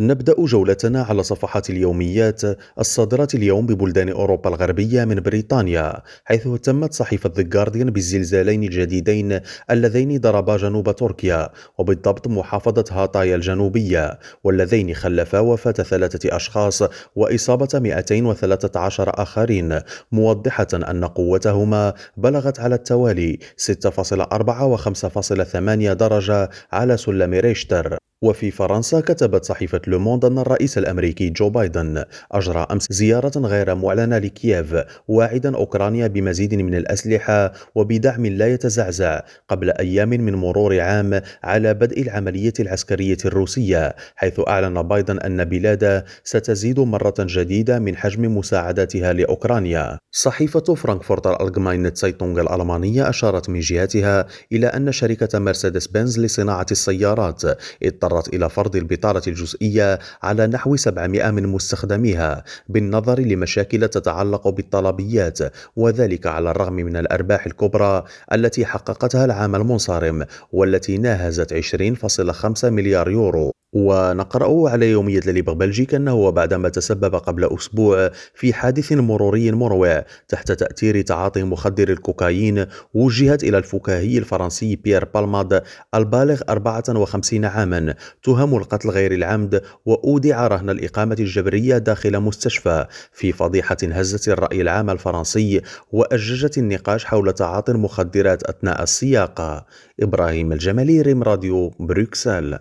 نبدأ جولتنا على صفحات اليوميات الصادرة اليوم ببلدان أوروبا الغربية من بريطانيا حيث اهتمت صحيفة The Guardian بالزلزالين الجديدين اللذين ضربا جنوب تركيا وبالضبط محافظة هاتاي الجنوبية واللذين خلفا وفاة ثلاثة أشخاص وإصابة 213 آخرين. موضحة أن قوتهما بلغت على التوالي 6.4 و 5.8 درجة على سلم ريشتر. وفي فرنسا كتبت صحيفة لوموند أن الرئيس الأمريكي جو بايدن أجرى أمس زيارة غير معلنة لكييف واعدا أوكرانيا بمزيد من الأسلحة وبدعم لا يتزعزع قبل أيام من مرور عام على بدء العملية العسكرية الروسية حيث أعلن بايدن أن بلاده ستزيد مرة جديدة من حجم مساعداتها لأوكرانيا. صحيفة فرانكفورت الألجماين تسيتونغ الألمانية أشارت من جهتها إلى أن شركة مرسيدس بنز لصناعة السيارات اضطرت إلى فرض البطالة الجزئية على نحو 700 من مستخدميها بالنظر لمشاكل تتعلق بالطلبيات وذلك على الرغم من الأرباح الكبرى التي حققتها العام المنصرم والتي ناهزت 20.5 مليار يورو. ونقرأ على يومية لليبر بلجيكا أنه بعدما تسبب قبل أسبوع في حادث مروري مروع تحت تأثير تعاطي مخدر الكوكايين وجهت إلى الفكاهي الفرنسي بيير بالماد البالغ 54 عاما تهم القتل غير العمد وأودع رهن الإقامة الجبرية داخل مستشفى في فضيحة هزت الرأي العام الفرنسي وأججت النقاش حول تعاطي المخدرات أثناء السياقة إبراهيم الجمالي ريم راديو بروكسل.